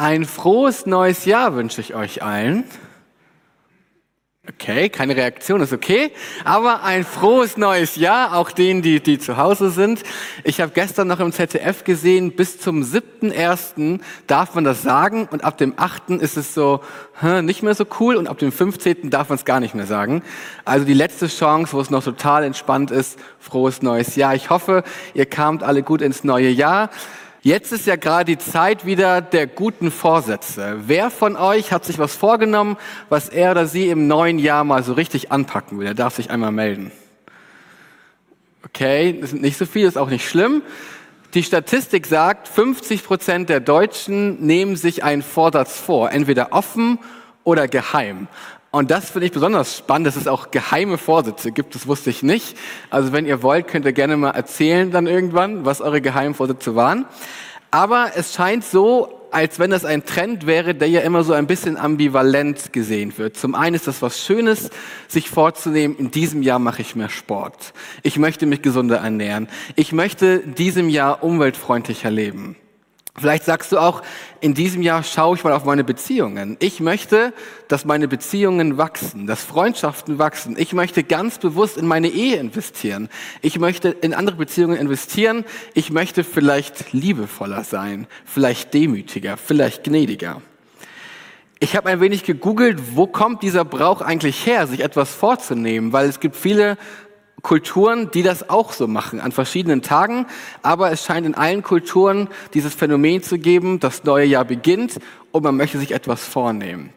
Ein frohes neues Jahr wünsche ich euch allen. Okay, keine Reaktion ist okay, aber ein frohes neues Jahr, auch denen, die, die zu Hause sind. Ich habe gestern noch im ZDF gesehen, bis zum 7.1. darf man das sagen und ab dem 8. ist es so hm, nicht mehr so cool und ab dem 15. darf man es gar nicht mehr sagen. Also die letzte Chance, wo es noch total entspannt ist, frohes neues Jahr. Ich hoffe, ihr kamt alle gut ins neue Jahr. Jetzt ist ja gerade die Zeit wieder der guten Vorsätze. Wer von euch hat sich was vorgenommen, was er oder sie im neuen Jahr mal so richtig anpacken will? Er darf sich einmal melden. Okay, das sind nicht so viele, ist auch nicht schlimm. Die Statistik sagt, 50 Prozent der Deutschen nehmen sich einen Vorsatz vor, entweder offen oder geheim. Und das finde ich besonders spannend, dass es auch geheime Vorsätze gibt, das wusste ich nicht. Also wenn ihr wollt, könnt ihr gerne mal erzählen dann irgendwann, was eure geheimen Vorsätze waren. Aber es scheint so, als wenn das ein Trend wäre, der ja immer so ein bisschen ambivalent gesehen wird. Zum einen ist das was Schönes, sich vorzunehmen, in diesem Jahr mache ich mehr Sport. Ich möchte mich gesunder ernähren. Ich möchte in diesem Jahr umweltfreundlicher leben. Vielleicht sagst du auch, in diesem Jahr schaue ich mal auf meine Beziehungen. Ich möchte, dass meine Beziehungen wachsen, dass Freundschaften wachsen. Ich möchte ganz bewusst in meine Ehe investieren. Ich möchte in andere Beziehungen investieren. Ich möchte vielleicht liebevoller sein, vielleicht demütiger, vielleicht gnädiger. Ich habe ein wenig gegoogelt, wo kommt dieser Brauch eigentlich her, sich etwas vorzunehmen, weil es gibt viele Kulturen, die das auch so machen, an verschiedenen Tagen. Aber es scheint in allen Kulturen dieses Phänomen zu geben, das neue Jahr beginnt und man möchte sich etwas vornehmen.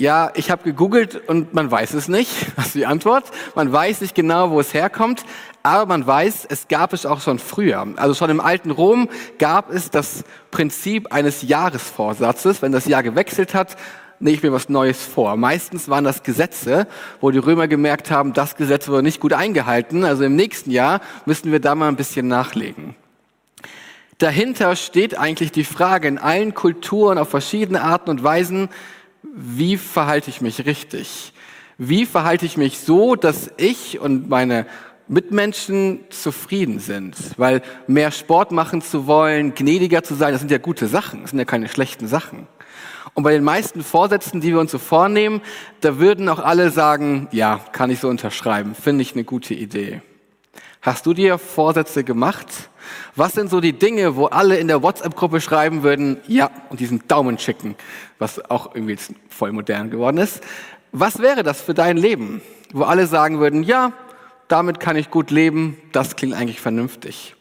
Ja, ich habe gegoogelt und man weiß es nicht. Das ist die Antwort. Man weiß nicht genau, wo es herkommt, aber man weiß, es gab es auch schon früher. Also schon im alten Rom gab es das Prinzip eines Jahresvorsatzes. Wenn das Jahr gewechselt hat, nehme ich mir was Neues vor. Meistens waren das Gesetze, wo die Römer gemerkt haben, das Gesetz wurde nicht gut eingehalten. Also im nächsten Jahr müssen wir da mal ein bisschen nachlegen. Dahinter steht eigentlich die Frage in allen Kulturen auf verschiedene Arten und Weisen, wie verhalte ich mich richtig? Wie verhalte ich mich so, dass ich und meine Mitmenschen zufrieden sind? Weil mehr Sport machen zu wollen, gnädiger zu sein, das sind ja gute Sachen, das sind ja keine schlechten Sachen. Und bei den meisten Vorsätzen, die wir uns so vornehmen, da würden auch alle sagen, ja, kann ich so unterschreiben, finde ich eine gute Idee. Hast du dir Vorsätze gemacht? Was sind so die Dinge, wo alle in der WhatsApp-Gruppe schreiben würden, ja, und diesen Daumen schicken, was auch irgendwie voll modern geworden ist. Was wäre das für dein Leben, wo alle sagen würden, ja, damit kann ich gut leben, das klingt eigentlich vernünftig.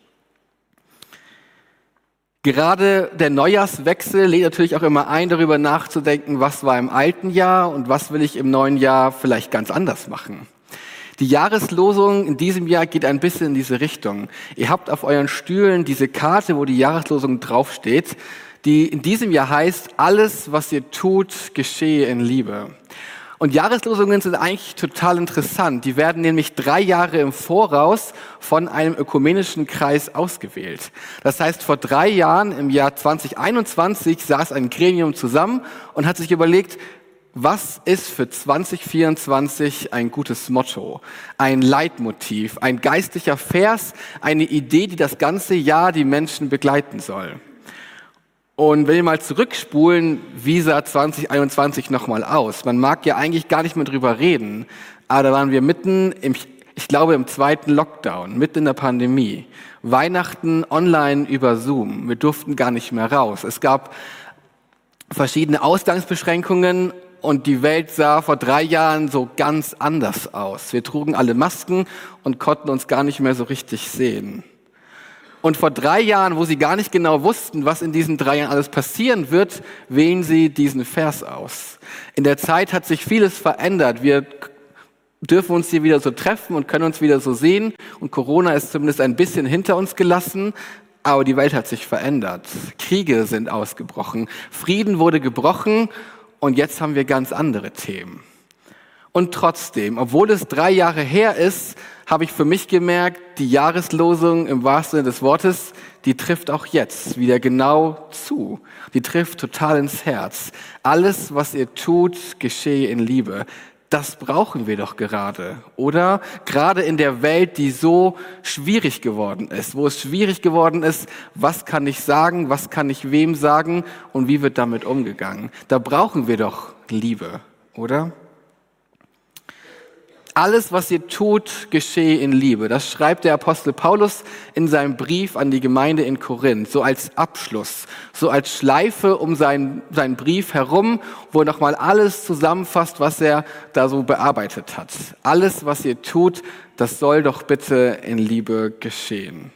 Gerade der Neujahrswechsel lädt natürlich auch immer ein, darüber nachzudenken, was war im alten Jahr und was will ich im neuen Jahr vielleicht ganz anders machen. Die Jahreslosung in diesem Jahr geht ein bisschen in diese Richtung. Ihr habt auf euren Stühlen diese Karte, wo die Jahreslosung draufsteht, die in diesem Jahr heißt, alles, was ihr tut, geschehe in Liebe. Und Jahreslosungen sind eigentlich total interessant. Die werden nämlich drei Jahre im Voraus von einem ökumenischen Kreis ausgewählt. Das heißt, vor drei Jahren, im Jahr 2021, saß ein Gremium zusammen und hat sich überlegt, was ist für 2024 ein gutes Motto, ein Leitmotiv, ein geistlicher Vers, eine Idee, die das ganze Jahr die Menschen begleiten soll? Und wenn wir mal zurückspulen, wie sah 2021 nochmal aus? Man mag ja eigentlich gar nicht mehr drüber reden, aber da waren wir mitten im, ich glaube, im zweiten Lockdown, mitten in der Pandemie. Weihnachten online über Zoom. Wir durften gar nicht mehr raus. Es gab verschiedene Ausgangsbeschränkungen und die Welt sah vor drei Jahren so ganz anders aus. Wir trugen alle Masken und konnten uns gar nicht mehr so richtig sehen. Und vor drei Jahren, wo sie gar nicht genau wussten, was in diesen drei Jahren alles passieren wird, wählen sie diesen Vers aus. In der Zeit hat sich vieles verändert. Wir dürfen uns hier wieder so treffen und können uns wieder so sehen. Und Corona ist zumindest ein bisschen hinter uns gelassen. Aber die Welt hat sich verändert. Kriege sind ausgebrochen. Frieden wurde gebrochen. Und jetzt haben wir ganz andere Themen. Und trotzdem, obwohl es drei Jahre her ist, habe ich für mich gemerkt, die Jahreslosung im wahrsten Sinne des Wortes, die trifft auch jetzt wieder genau zu. Die trifft total ins Herz. Alles, was ihr tut, geschehe in Liebe. Das brauchen wir doch gerade, oder? Gerade in der Welt, die so schwierig geworden ist, wo es schwierig geworden ist, was kann ich sagen, was kann ich wem sagen und wie wird damit umgegangen. Da brauchen wir doch Liebe, oder? Alles, was ihr tut, geschehe in Liebe. Das schreibt der Apostel Paulus in seinem Brief an die Gemeinde in Korinth, so als Abschluss, so als Schleife um seinen, seinen Brief herum, wo er nochmal alles zusammenfasst, was er da so bearbeitet hat. Alles, was ihr tut, das soll doch bitte in Liebe geschehen.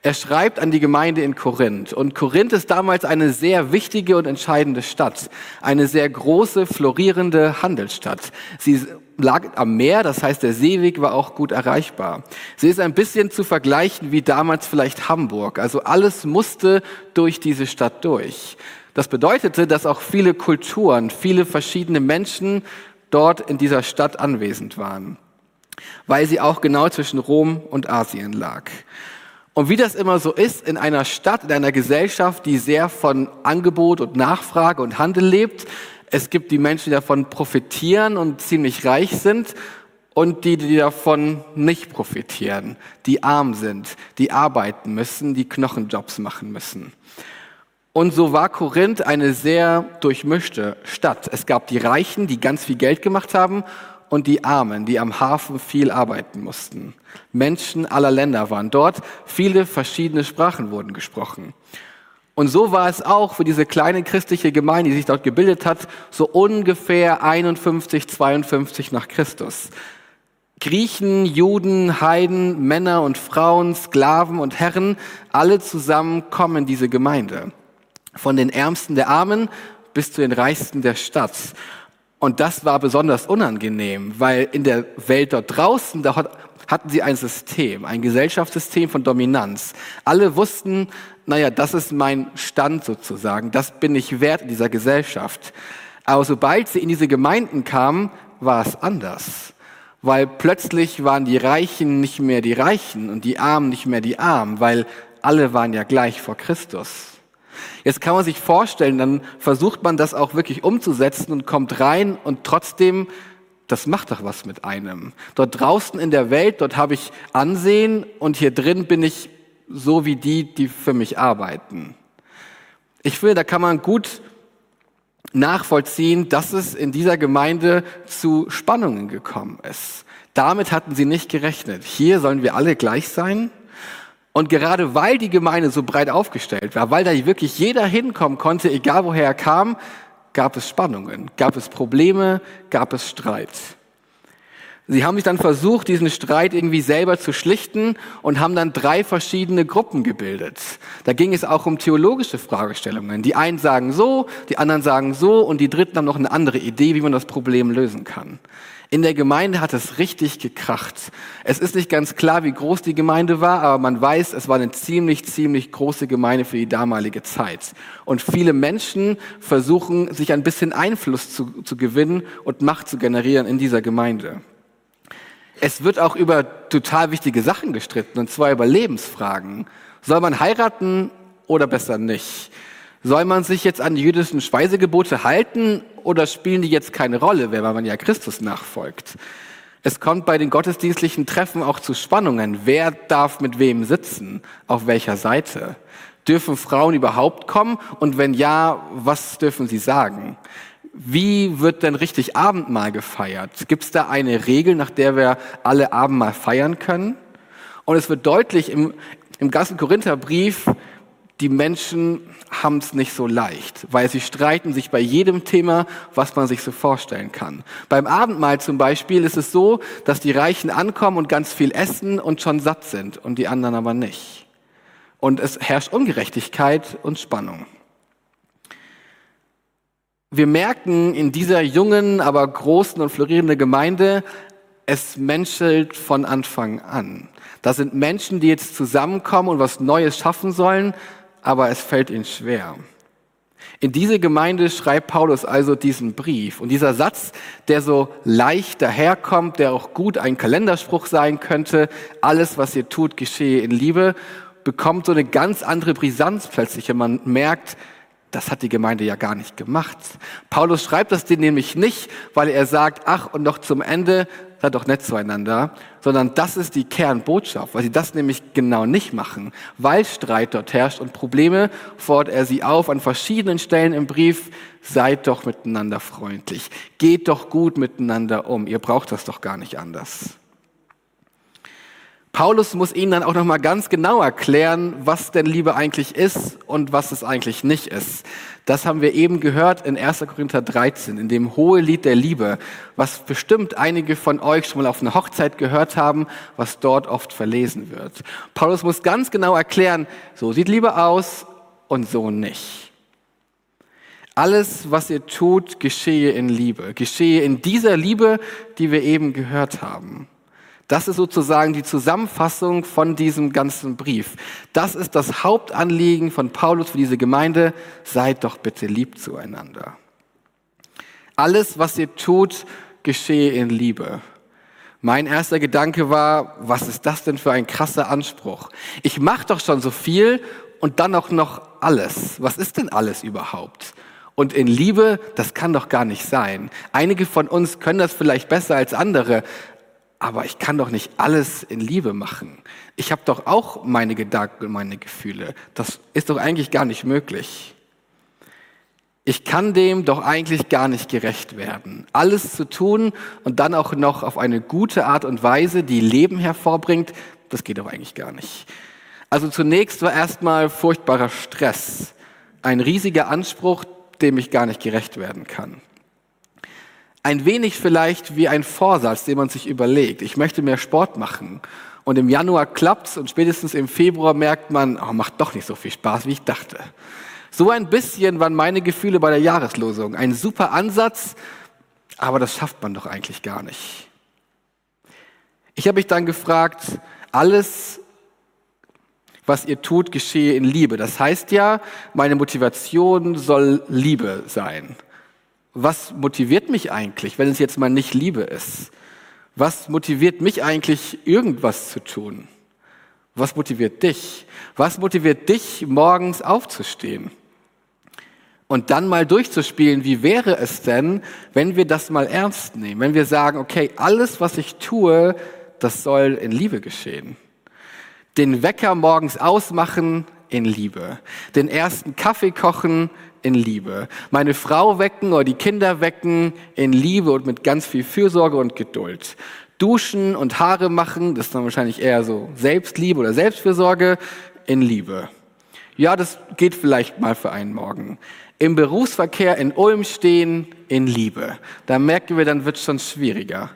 Er schreibt an die Gemeinde in Korinth. Und Korinth ist damals eine sehr wichtige und entscheidende Stadt. Eine sehr große, florierende Handelsstadt. Sie lag am Meer, das heißt, der Seeweg war auch gut erreichbar. Sie ist ein bisschen zu vergleichen wie damals vielleicht Hamburg. Also alles musste durch diese Stadt durch. Das bedeutete, dass auch viele Kulturen, viele verschiedene Menschen dort in dieser Stadt anwesend waren, weil sie auch genau zwischen Rom und Asien lag. Und wie das immer so ist in einer Stadt, in einer Gesellschaft, die sehr von Angebot und Nachfrage und Handel lebt, es gibt die Menschen, die davon profitieren und ziemlich reich sind und die, die davon nicht profitieren, die arm sind, die arbeiten müssen, die Knochenjobs machen müssen. Und so war Korinth eine sehr durchmischte Stadt. Es gab die Reichen, die ganz viel Geld gemacht haben und die Armen, die am Hafen viel arbeiten mussten. Menschen aller Länder waren dort, viele verschiedene Sprachen wurden gesprochen. Und so war es auch für diese kleine christliche Gemeinde, die sich dort gebildet hat, so ungefähr 51, 52 nach Christus. Griechen, Juden, Heiden, Männer und Frauen, Sklaven und Herren, alle zusammen kommen diese Gemeinde. Von den Ärmsten der Armen bis zu den Reichsten der Stadt. Und das war besonders unangenehm, weil in der Welt dort draußen, da hatten sie ein System, ein Gesellschaftssystem von Dominanz. Alle wussten, naja, das ist mein Stand sozusagen, das bin ich wert in dieser Gesellschaft. Aber sobald sie in diese Gemeinden kamen, war es anders. Weil plötzlich waren die Reichen nicht mehr die Reichen und die Armen nicht mehr die Armen, weil alle waren ja gleich vor Christus. Jetzt kann man sich vorstellen, dann versucht man das auch wirklich umzusetzen und kommt rein und trotzdem, das macht doch was mit einem. Dort draußen in der Welt, dort habe ich Ansehen und hier drin bin ich so wie die, die für mich arbeiten. Ich finde, da kann man gut nachvollziehen, dass es in dieser Gemeinde zu Spannungen gekommen ist. Damit hatten sie nicht gerechnet. Hier sollen wir alle gleich sein und gerade weil die Gemeinde so breit aufgestellt war, weil da wirklich jeder hinkommen konnte, egal woher er kam, gab es Spannungen, gab es Probleme, gab es Streit. Sie haben sich dann versucht, diesen Streit irgendwie selber zu schlichten und haben dann drei verschiedene Gruppen gebildet. Da ging es auch um theologische Fragestellungen. Die einen sagen so, die anderen sagen so und die dritten haben noch eine andere Idee, wie man das Problem lösen kann. In der Gemeinde hat es richtig gekracht. Es ist nicht ganz klar, wie groß die Gemeinde war, aber man weiß, es war eine ziemlich, ziemlich große Gemeinde für die damalige Zeit. Und viele Menschen versuchen, sich ein bisschen Einfluss zu, zu gewinnen und Macht zu generieren in dieser Gemeinde. Es wird auch über total wichtige Sachen gestritten, und zwar über Lebensfragen. Soll man heiraten oder besser nicht? Soll man sich jetzt an die jüdischen Speisegebote halten oder spielen die jetzt keine Rolle, wenn man ja Christus nachfolgt? Es kommt bei den gottesdienstlichen Treffen auch zu Spannungen. Wer darf mit wem sitzen? Auf welcher Seite? Dürfen Frauen überhaupt kommen? Und wenn ja, was dürfen sie sagen? Wie wird denn richtig Abendmahl gefeiert? Gibt es da eine Regel, nach der wir alle Abendmahl feiern können? Und es wird deutlich im, im ganzen Korintherbrief, die Menschen haben es nicht so leicht, weil sie streiten sich bei jedem Thema, was man sich so vorstellen kann. Beim Abendmahl zum Beispiel ist es so, dass die Reichen ankommen und ganz viel essen und schon satt sind und die anderen aber nicht. Und es herrscht Ungerechtigkeit und Spannung. Wir merken in dieser jungen, aber großen und florierenden Gemeinde, es menschelt von Anfang an. Das sind Menschen, die jetzt zusammenkommen und was Neues schaffen sollen, aber es fällt ihnen schwer. In diese Gemeinde schreibt Paulus also diesen Brief. Und dieser Satz, der so leicht daherkommt, der auch gut ein Kalenderspruch sein könnte, alles, was ihr tut, geschehe in Liebe, bekommt so eine ganz andere Brisanz plötzlich, wenn man merkt, Das hat die Gemeinde ja gar nicht gemacht. Paulus schreibt das denen nämlich nicht, weil er sagt, ach, und noch zum Ende, seid doch nett zueinander, sondern das ist die Kernbotschaft, weil sie das nämlich genau nicht machen. Weil Streit dort herrscht und Probleme, fordert er sie auf an verschiedenen Stellen im Brief, seid doch miteinander freundlich, geht doch gut miteinander um, ihr braucht das doch gar nicht anders. Paulus muss ihnen dann auch noch mal ganz genau erklären, was denn Liebe eigentlich ist und was es eigentlich nicht ist. Das haben wir eben gehört in 1. Korinther 13, in dem hohe Lied der Liebe, was bestimmt einige von euch schon mal auf einer Hochzeit gehört haben, was dort oft verlesen wird. Paulus muss ganz genau erklären, so sieht Liebe aus und so nicht. Alles, was ihr tut, geschehe in Liebe, geschehe in dieser Liebe, die wir eben gehört haben. Das ist sozusagen die Zusammenfassung von diesem ganzen Brief. Das ist das Hauptanliegen von Paulus für diese Gemeinde. Seid doch bitte lieb zueinander. Alles, was ihr tut, geschehe in Liebe. Mein erster Gedanke war, was ist das denn für ein krasser Anspruch? Ich mache doch schon so viel und dann auch noch alles. Was ist denn alles überhaupt? Und in Liebe, das kann doch gar nicht sein. Einige von uns können das vielleicht besser als andere, aber ich kann doch nicht alles in Liebe machen. Ich habe doch auch meine Gedanken meine Gefühle. Das ist doch eigentlich gar nicht möglich. Ich kann dem doch eigentlich gar nicht gerecht werden. Alles zu tun und dann auch noch auf eine gute Art und Weise, die Leben hervorbringt, das geht doch eigentlich gar nicht. Also zunächst war erstmal furchtbarer Stress, ein riesiger Anspruch, dem ich gar nicht gerecht werden kann ein wenig vielleicht wie ein Vorsatz, den man sich überlegt. Ich möchte mehr Sport machen. Und im Januar klappt's und spätestens im Februar merkt man, oh, macht doch nicht so viel Spaß, wie ich dachte. So ein bisschen waren meine Gefühle bei der Jahreslosung. Ein super Ansatz, aber das schafft man doch eigentlich gar nicht. Ich habe mich dann gefragt, alles, was ihr tut, geschehe in Liebe. Das heißt ja, meine Motivation soll Liebe sein was motiviert mich eigentlich, wenn es jetzt mal nicht Liebe ist? Was motiviert mich eigentlich, irgendwas zu tun? Was motiviert dich? Was motiviert dich, morgens aufzustehen? Und dann mal durchzuspielen, wie wäre es denn, wenn wir das mal ernst nehmen? Wenn wir sagen, okay, alles, was ich tue, das soll in Liebe geschehen. Den Wecker morgens ausmachen in Liebe. Den ersten Kaffee kochen in Liebe. Meine Frau wecken oder die Kinder wecken in Liebe und mit ganz viel Fürsorge und Geduld. Duschen und Haare machen, das ist dann wahrscheinlich eher so Selbstliebe oder Selbstfürsorge in Liebe. Ja, das geht vielleicht mal für einen Morgen. Im Berufsverkehr in Ulm stehen in Liebe. Da merken wir, dann wird es schon schwieriger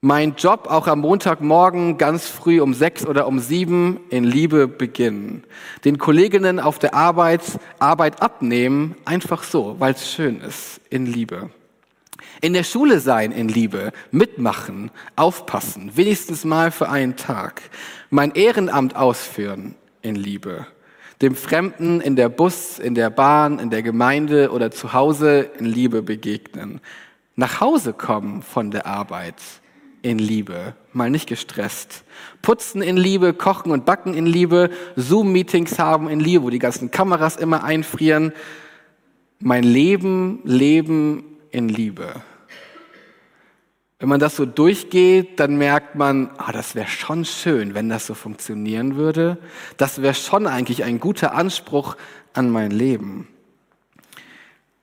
mein Job auch am Montagmorgen ganz früh um sechs oder um sieben in Liebe beginnen. Den Kolleginnen auf der Arbeit Arbeit abnehmen, einfach so, weil es schön ist, in Liebe. In der Schule sein in Liebe, mitmachen, aufpassen, wenigstens mal für einen Tag. Mein Ehrenamt ausführen in Liebe. Dem Fremden in der Bus, in der Bahn, in der Gemeinde oder zu Hause in Liebe begegnen. Nach Hause kommen von der Arbeit in Liebe, mal nicht gestresst. Putzen in Liebe, kochen und backen in Liebe, Zoom-Meetings haben in Liebe, wo die ganzen Kameras immer einfrieren. Mein Leben, Leben in Liebe. Wenn man das so durchgeht, dann merkt man, ah, das wäre schon schön, wenn das so funktionieren würde. Das wäre schon eigentlich ein guter Anspruch an mein Leben.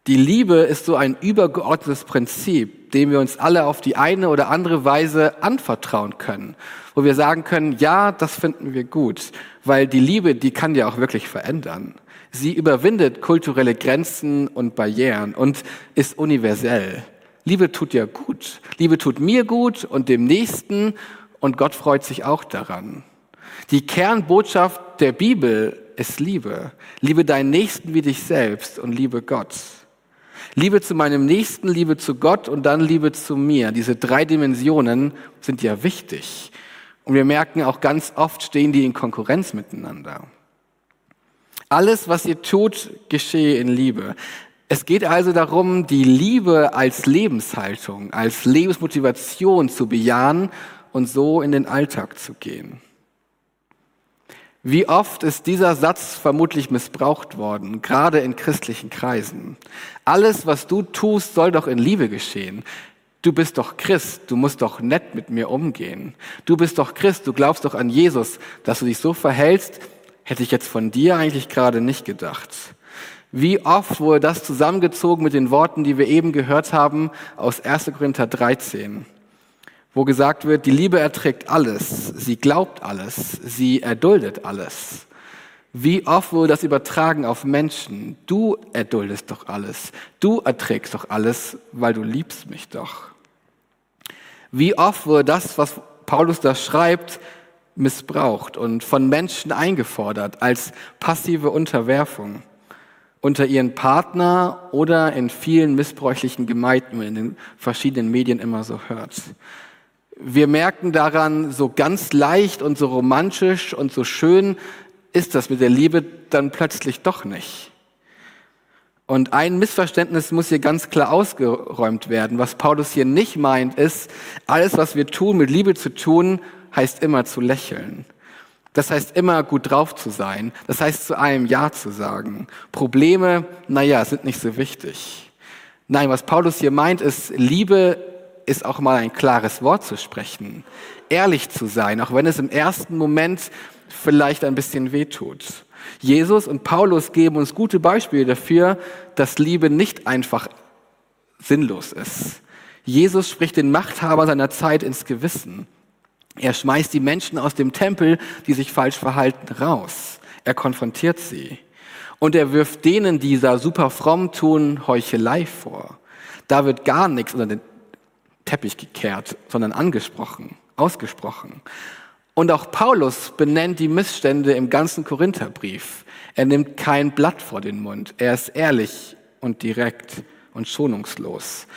Die Liebe ist so ein übergeordnetes Prinzip, dem wir uns alle auf die eine oder andere Weise anvertrauen können, wo wir sagen können, ja, das finden wir gut, weil die Liebe, die kann ja auch wirklich verändern. Sie überwindet kulturelle Grenzen und Barrieren und ist universell. Liebe tut ja gut. Liebe tut mir gut und dem Nächsten und Gott freut sich auch daran. Die Kernbotschaft der Bibel ist Liebe. Liebe deinen Nächsten wie dich selbst und liebe Gott. Liebe zu meinem Nächsten, Liebe zu Gott und dann Liebe zu mir. Diese drei Dimensionen sind ja wichtig. Und wir merken auch ganz oft stehen die in Konkurrenz miteinander. Alles, was ihr tut, geschehe in Liebe. Es geht also darum, die Liebe als Lebenshaltung, als Lebensmotivation zu bejahen und so in den Alltag zu gehen. Wie oft ist dieser Satz vermutlich missbraucht worden, gerade in christlichen Kreisen. Alles, was du tust, soll doch in Liebe geschehen. Du bist doch Christ, du musst doch nett mit mir umgehen. Du bist doch Christ, du glaubst doch an Jesus, dass du dich so verhältst, hätte ich jetzt von dir eigentlich gerade nicht gedacht. Wie oft wurde das zusammengezogen mit den Worten, die wir eben gehört haben aus 1. Korinther 13 wo gesagt wird, die Liebe erträgt alles, sie glaubt alles, sie erduldet alles. Wie oft wurde das übertragen auf Menschen? Du erduldest doch alles, du erträgst doch alles, weil du liebst mich doch. Wie oft wurde das, was Paulus da schreibt, missbraucht und von Menschen eingefordert als passive Unterwerfung unter ihren Partner oder in vielen missbräuchlichen Gemeinden, in den verschiedenen Medien immer so hört wir merken daran, so ganz leicht und so romantisch und so schön ist das mit der Liebe dann plötzlich doch nicht. Und ein Missverständnis muss hier ganz klar ausgeräumt werden. Was Paulus hier nicht meint, ist, alles, was wir tun, mit Liebe zu tun, heißt immer zu lächeln. Das heißt immer gut drauf zu sein. Das heißt zu einem Ja zu sagen. Probleme, naja, sind nicht so wichtig. Nein, was Paulus hier meint, ist, Liebe ist auch mal ein klares Wort zu sprechen, ehrlich zu sein, auch wenn es im ersten Moment vielleicht ein bisschen wehtut. Jesus und Paulus geben uns gute Beispiele dafür, dass Liebe nicht einfach sinnlos ist. Jesus spricht den Machthaber seiner Zeit ins Gewissen. Er schmeißt die Menschen aus dem Tempel, die sich falsch verhalten, raus. Er konfrontiert sie. Und er wirft denen, die da super fromm tun, Heuchelei vor. Da wird gar nichts unter den Teppich gekehrt, sondern angesprochen, ausgesprochen. Und auch Paulus benennt die Missstände im ganzen Korintherbrief. Er nimmt kein Blatt vor den Mund. Er ist ehrlich und direkt und schonungslos.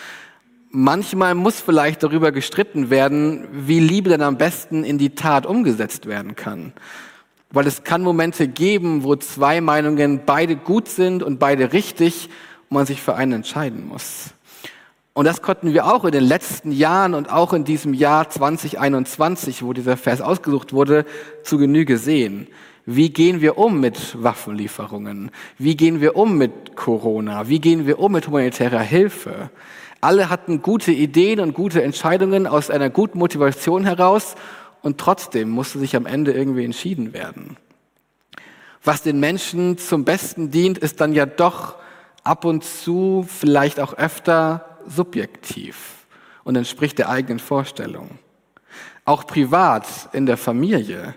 Manchmal muss vielleicht darüber gestritten werden, wie Liebe denn am besten in die Tat umgesetzt werden kann. Weil es kann Momente geben, wo zwei Meinungen beide gut sind und beide richtig und man sich für einen entscheiden muss. Und das konnten wir auch in den letzten Jahren und auch in diesem Jahr 2021, wo dieser Vers ausgesucht wurde, zu Genüge sehen. Wie gehen wir um mit Waffenlieferungen? Wie gehen wir um mit Corona? Wie gehen wir um mit humanitärer Hilfe? Alle hatten gute Ideen und gute Entscheidungen aus einer guten Motivation heraus und trotzdem musste sich am Ende irgendwie entschieden werden. Was den Menschen zum Besten dient, ist dann ja doch ab und zu, vielleicht auch öfter, subjektiv und entspricht der eigenen Vorstellung. Auch privat in der Familie.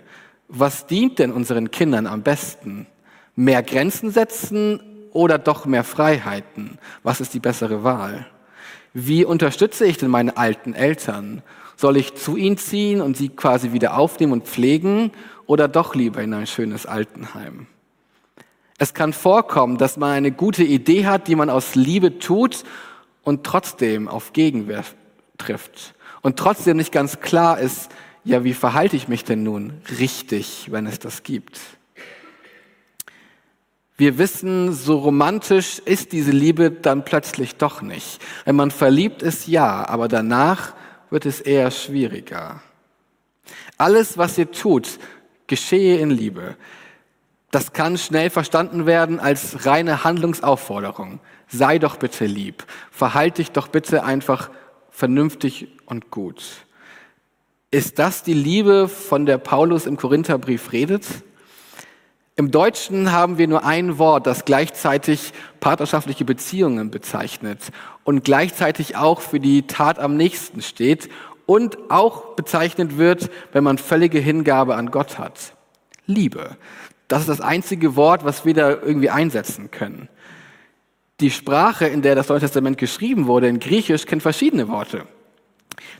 Was dient denn unseren Kindern am besten? Mehr Grenzen setzen oder doch mehr Freiheiten? Was ist die bessere Wahl? Wie unterstütze ich denn meine alten Eltern? Soll ich zu ihnen ziehen und sie quasi wieder aufnehmen und pflegen oder doch lieber in ein schönes Altenheim? Es kann vorkommen, dass man eine gute Idee hat, die man aus Liebe tut und trotzdem auf Gegenwehr trifft und trotzdem nicht ganz klar ist, ja, wie verhalte ich mich denn nun richtig, wenn es das gibt? Wir wissen, so romantisch ist diese Liebe dann plötzlich doch nicht. Wenn man verliebt ist, ja, aber danach wird es eher schwieriger. Alles, was ihr tut, geschehe in Liebe. Das kann schnell verstanden werden als reine Handlungsaufforderung sei doch bitte lieb, verhalte dich doch bitte einfach vernünftig und gut. Ist das die Liebe, von der Paulus im Korintherbrief redet? Im Deutschen haben wir nur ein Wort, das gleichzeitig partnerschaftliche Beziehungen bezeichnet und gleichzeitig auch für die Tat am nächsten steht und auch bezeichnet wird, wenn man völlige Hingabe an Gott hat. Liebe. Das ist das einzige Wort, was wir da irgendwie einsetzen können. Die Sprache, in der das Neue Testament geschrieben wurde, in Griechisch, kennt verschiedene Worte.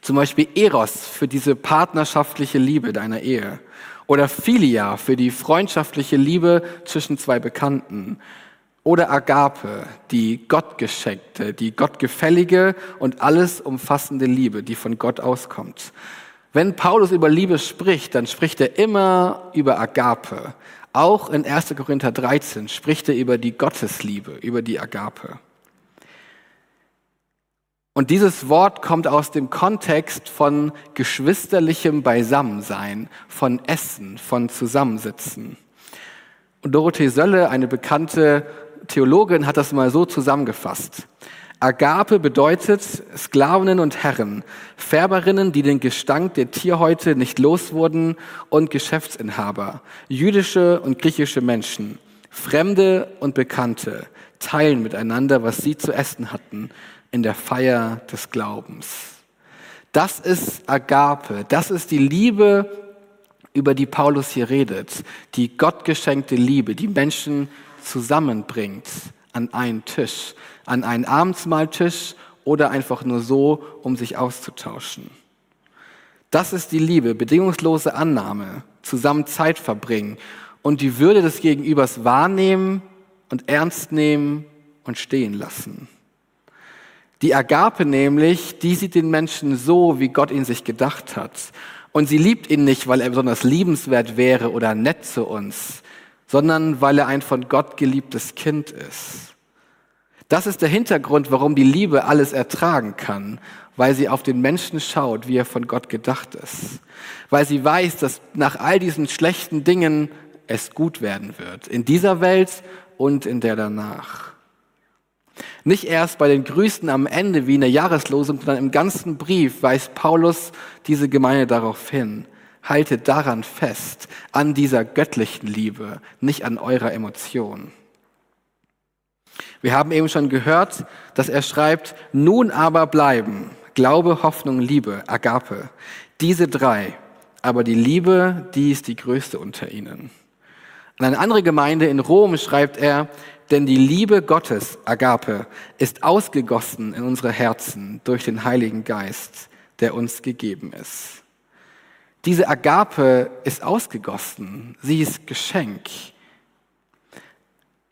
Zum Beispiel Eros für diese partnerschaftliche Liebe deiner Ehe. Oder Philia für die freundschaftliche Liebe zwischen zwei Bekannten. Oder Agape, die Gottgeschenkte, die gottgefällige und alles umfassende Liebe, die von Gott auskommt. Wenn Paulus über Liebe spricht, dann spricht er immer über Agape, auch in 1. Korinther 13 spricht er über die Gottesliebe, über die Agape. Und dieses Wort kommt aus dem Kontext von geschwisterlichem Beisammensein, von Essen, von Zusammensitzen. Und Dorothee Sölle, eine bekannte Theologin, hat das mal so zusammengefasst. Agape bedeutet Sklavinnen und Herren, Färberinnen, die den Gestank der Tierhäute nicht los wurden und Geschäftsinhaber, jüdische und griechische Menschen, Fremde und Bekannte teilen miteinander, was sie zu essen hatten in der Feier des Glaubens. Das ist Agape, das ist die Liebe, über die Paulus hier redet, die gottgeschenkte Liebe, die Menschen zusammenbringt an einen Tisch, an einen Abendsmahltisch oder einfach nur so, um sich auszutauschen. Das ist die Liebe, bedingungslose Annahme, zusammen Zeit verbringen und die Würde des Gegenübers wahrnehmen und ernst nehmen und stehen lassen. Die Agape nämlich, die sieht den Menschen so, wie Gott ihn sich gedacht hat. Und sie liebt ihn nicht, weil er besonders liebenswert wäre oder nett zu uns, sondern weil er ein von Gott geliebtes Kind ist. Das ist der Hintergrund, warum die Liebe alles ertragen kann, weil sie auf den Menschen schaut, wie er von Gott gedacht ist, weil sie weiß, dass nach all diesen schlechten Dingen es gut werden wird, in dieser Welt und in der danach. Nicht erst bei den Grüßen am Ende wie in der Jahreslosung, sondern im ganzen Brief weist Paulus diese Gemeinde darauf hin. Haltet daran fest, an dieser göttlichen Liebe, nicht an eurer Emotion. Wir haben eben schon gehört, dass er schreibt, nun aber bleiben Glaube, Hoffnung, Liebe, Agape. Diese drei. Aber die Liebe, die ist die größte unter ihnen. An eine andere Gemeinde in Rom schreibt er, denn die Liebe Gottes, Agape, ist ausgegossen in unsere Herzen durch den Heiligen Geist, der uns gegeben ist. Diese Agape ist ausgegossen, sie ist Geschenk.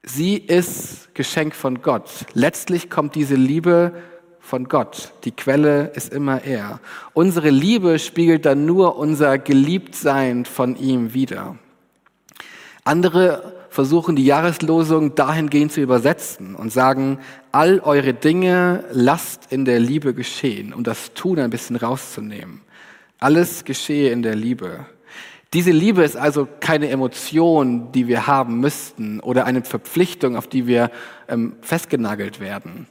Sie ist Geschenk von Gott. Letztlich kommt diese Liebe von Gott. Die Quelle ist immer er. Unsere Liebe spiegelt dann nur unser Geliebtsein von ihm wider. Andere versuchen die Jahreslosung dahingehend zu übersetzen und sagen, all eure Dinge lasst in der Liebe geschehen, um das Tun ein bisschen rauszunehmen. Alles geschehe in der Liebe. Diese Liebe ist also keine Emotion, die wir haben müssten oder eine Verpflichtung, auf die wir ähm, festgenagelt werden.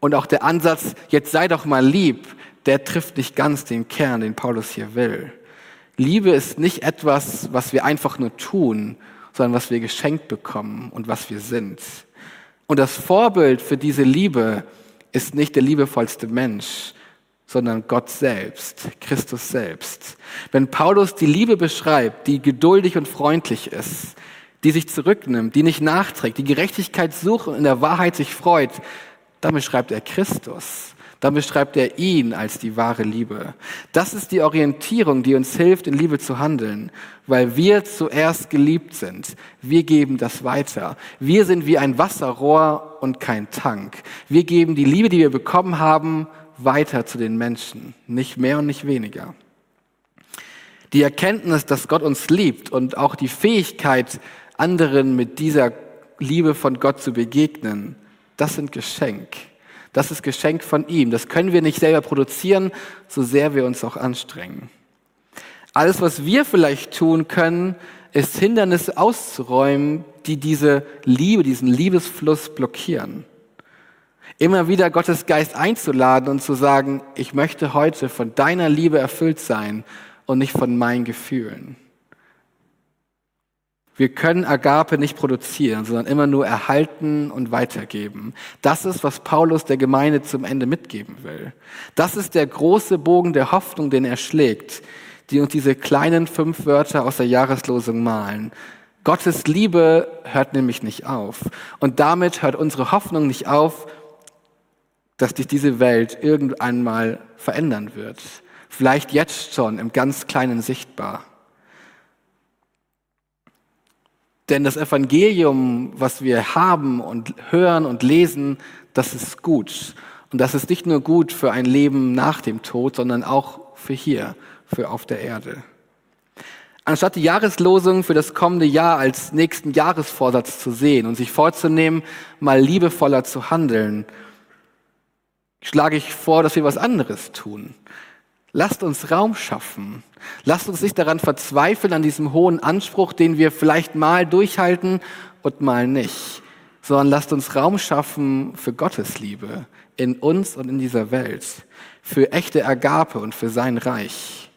Und auch der Ansatz, jetzt sei doch mal lieb, der trifft nicht ganz den Kern, den Paulus hier will. Liebe ist nicht etwas, was wir einfach nur tun, sondern was wir geschenkt bekommen und was wir sind. Und das Vorbild für diese Liebe ist nicht der liebevollste Mensch, sondern Gott selbst, Christus selbst. Wenn Paulus die Liebe beschreibt, die geduldig und freundlich ist, die sich zurücknimmt, die nicht nachträgt, die Gerechtigkeit sucht und in der Wahrheit sich freut, dann beschreibt er Christus. Dann beschreibt er ihn als die wahre Liebe. Das ist die Orientierung, die uns hilft, in Liebe zu handeln, weil wir zuerst geliebt sind. Wir geben das weiter. Wir sind wie ein Wasserrohr und kein Tank. Wir geben die Liebe, die wir bekommen haben, weiter zu den Menschen, nicht mehr und nicht weniger. Die Erkenntnis, dass Gott uns liebt und auch die Fähigkeit, anderen mit dieser Liebe von Gott zu begegnen, das sind Geschenk. Das ist Geschenk von ihm. Das können wir nicht selber produzieren, so sehr wir uns auch anstrengen. Alles, was wir vielleicht tun können, ist Hindernisse auszuräumen, die diese Liebe, diesen Liebesfluss blockieren. Immer wieder Gottes Geist einzuladen und zu sagen, ich möchte heute von deiner Liebe erfüllt sein und nicht von meinen Gefühlen. Wir können Agape nicht produzieren, sondern immer nur erhalten und weitergeben. Das ist, was Paulus der Gemeinde zum Ende mitgeben will. Das ist der große Bogen der Hoffnung, den er schlägt, die uns diese kleinen fünf Wörter aus der Jahreslosung malen. Gottes Liebe hört nämlich nicht auf. Und damit hört unsere Hoffnung nicht auf, dass sich diese Welt irgendwann mal verändern wird. Vielleicht jetzt schon im ganz kleinen sichtbar. Denn das Evangelium, was wir haben und hören und lesen, das ist gut. Und das ist nicht nur gut für ein Leben nach dem Tod, sondern auch für hier, für auf der Erde. Anstatt die Jahreslosung für das kommende Jahr als nächsten Jahresvorsatz zu sehen und sich vorzunehmen, mal liebevoller zu handeln schlage ich vor, dass wir was anderes tun. Lasst uns Raum schaffen. Lasst uns nicht daran verzweifeln, an diesem hohen Anspruch, den wir vielleicht mal durchhalten und mal nicht, sondern lasst uns Raum schaffen für Gottes Liebe in uns und in dieser Welt, für echte Ergabe und für sein Reich.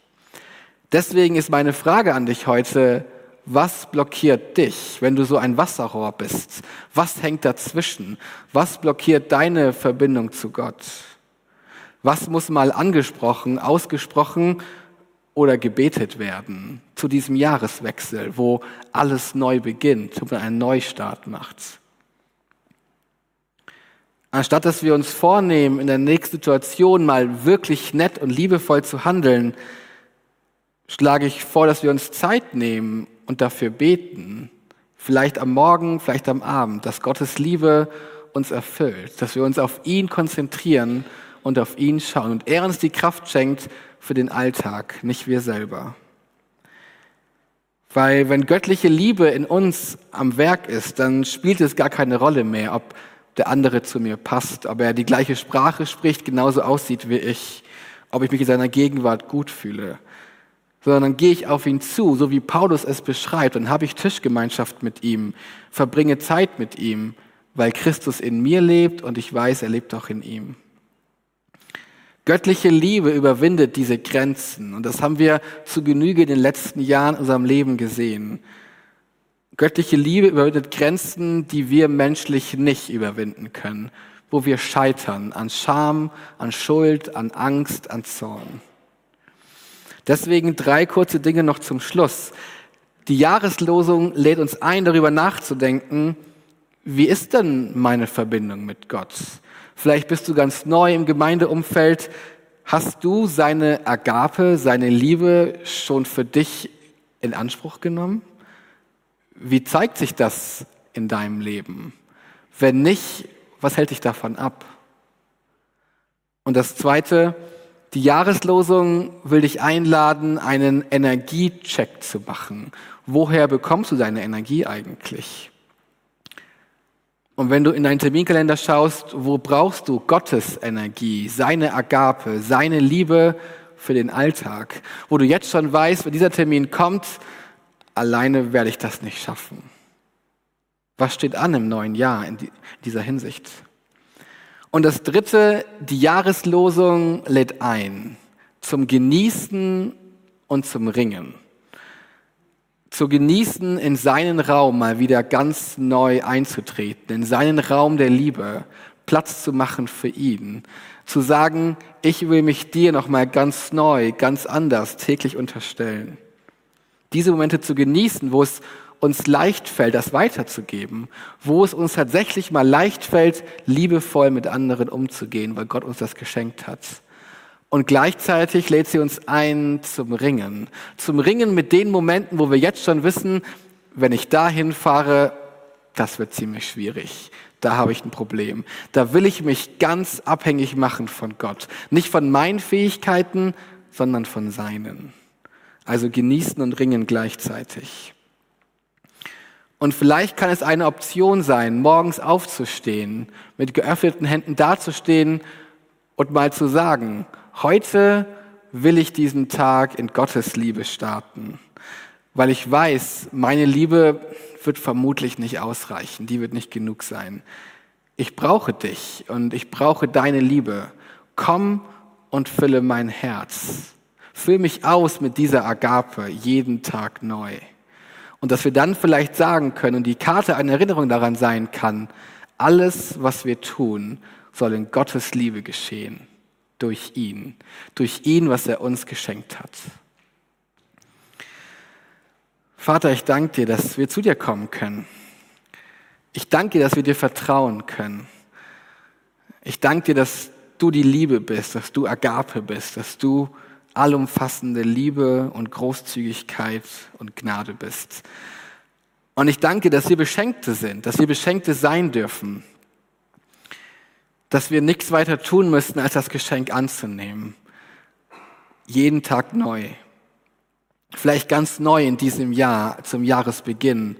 Deswegen ist meine Frage an dich heute, was blockiert dich, wenn du so ein Wasserrohr bist? Was hängt dazwischen? Was blockiert deine Verbindung zu Gott? Was muss mal angesprochen, ausgesprochen oder gebetet werden zu diesem Jahreswechsel, wo alles neu beginnt, wo man einen Neustart macht? Anstatt dass wir uns vornehmen, in der nächsten Situation mal wirklich nett und liebevoll zu handeln, schlage ich vor, dass wir uns Zeit nehmen und dafür beten, vielleicht am Morgen, vielleicht am Abend, dass Gottes Liebe uns erfüllt, dass wir uns auf ihn konzentrieren und auf ihn schauen und er uns die Kraft schenkt für den Alltag, nicht wir selber. Weil wenn göttliche Liebe in uns am Werk ist, dann spielt es gar keine Rolle mehr, ob der andere zu mir passt, ob er die gleiche Sprache spricht, genauso aussieht wie ich, ob ich mich in seiner Gegenwart gut fühle. Sondern dann gehe ich auf ihn zu, so wie Paulus es beschreibt, und habe ich Tischgemeinschaft mit ihm, verbringe Zeit mit ihm, weil Christus in mir lebt und ich weiß, er lebt auch in ihm. Göttliche Liebe überwindet diese Grenzen und das haben wir zu Genüge in den letzten Jahren in unserem Leben gesehen. Göttliche Liebe überwindet Grenzen, die wir menschlich nicht überwinden können, wo wir scheitern an Scham, an Schuld, an Angst, an Zorn. Deswegen drei kurze Dinge noch zum Schluss. Die Jahreslosung lädt uns ein, darüber nachzudenken, wie ist denn meine Verbindung mit Gott? Vielleicht bist du ganz neu im Gemeindeumfeld. Hast du seine Agape, seine Liebe schon für dich in Anspruch genommen? Wie zeigt sich das in deinem Leben? Wenn nicht, was hält dich davon ab? Und das Zweite, die Jahreslosung will dich einladen, einen Energiecheck zu machen. Woher bekommst du deine Energie eigentlich? Und wenn du in deinen Terminkalender schaust, wo brauchst du Gottes Energie, seine Agape, seine Liebe für den Alltag, wo du jetzt schon weißt, wenn dieser Termin kommt, alleine werde ich das nicht schaffen. Was steht an im neuen Jahr in dieser Hinsicht? Und das dritte, die Jahreslosung lädt ein zum Genießen und zum Ringen zu genießen, in seinen Raum mal wieder ganz neu einzutreten, in seinen Raum der Liebe, Platz zu machen für ihn, zu sagen, ich will mich dir noch mal ganz neu, ganz anders täglich unterstellen. Diese Momente zu genießen, wo es uns leicht fällt, das weiterzugeben, wo es uns tatsächlich mal leicht fällt, liebevoll mit anderen umzugehen, weil Gott uns das geschenkt hat. Und gleichzeitig lädt sie uns ein zum Ringen. Zum Ringen mit den Momenten, wo wir jetzt schon wissen, wenn ich dahin fahre, das wird ziemlich schwierig. Da habe ich ein Problem. Da will ich mich ganz abhängig machen von Gott. Nicht von meinen Fähigkeiten, sondern von seinen. Also genießen und ringen gleichzeitig. Und vielleicht kann es eine Option sein, morgens aufzustehen, mit geöffneten Händen dazustehen und mal zu sagen, heute will ich diesen Tag in Gottes Liebe starten, weil ich weiß, meine Liebe wird vermutlich nicht ausreichen, die wird nicht genug sein. Ich brauche dich und ich brauche deine Liebe. Komm und fülle mein Herz. Füll mich aus mit dieser Agape jeden Tag neu. Und dass wir dann vielleicht sagen können und die Karte eine Erinnerung daran sein kann, alles, was wir tun, soll in Gottes Liebe geschehen durch ihn, durch ihn, was er uns geschenkt hat. Vater, ich danke dir, dass wir zu dir kommen können. Ich danke dir, dass wir dir vertrauen können. Ich danke dir, dass du die Liebe bist, dass du Agape bist, dass du allumfassende Liebe und Großzügigkeit und Gnade bist. Und ich danke, dass wir Beschenkte sind, dass wir Beschenkte sein dürfen, dass wir nichts weiter tun müssten, als das Geschenk anzunehmen. Jeden Tag neu. Vielleicht ganz neu in diesem Jahr, zum Jahresbeginn,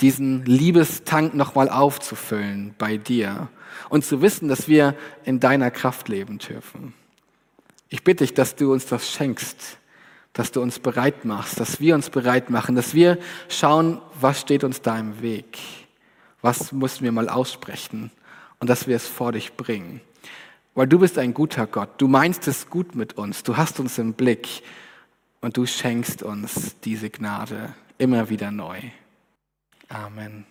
diesen Liebestank nochmal aufzufüllen bei dir und zu wissen, dass wir in deiner Kraft leben dürfen. Ich bitte dich, dass du uns das schenkst, dass du uns bereit machst, dass wir uns bereit machen, dass wir schauen, was steht uns da im Weg, was müssen wir mal aussprechen und dass wir es vor dich bringen. Weil du bist ein guter Gott, du meinst es gut mit uns, du hast uns im Blick und du schenkst uns diese Gnade immer wieder neu. Amen.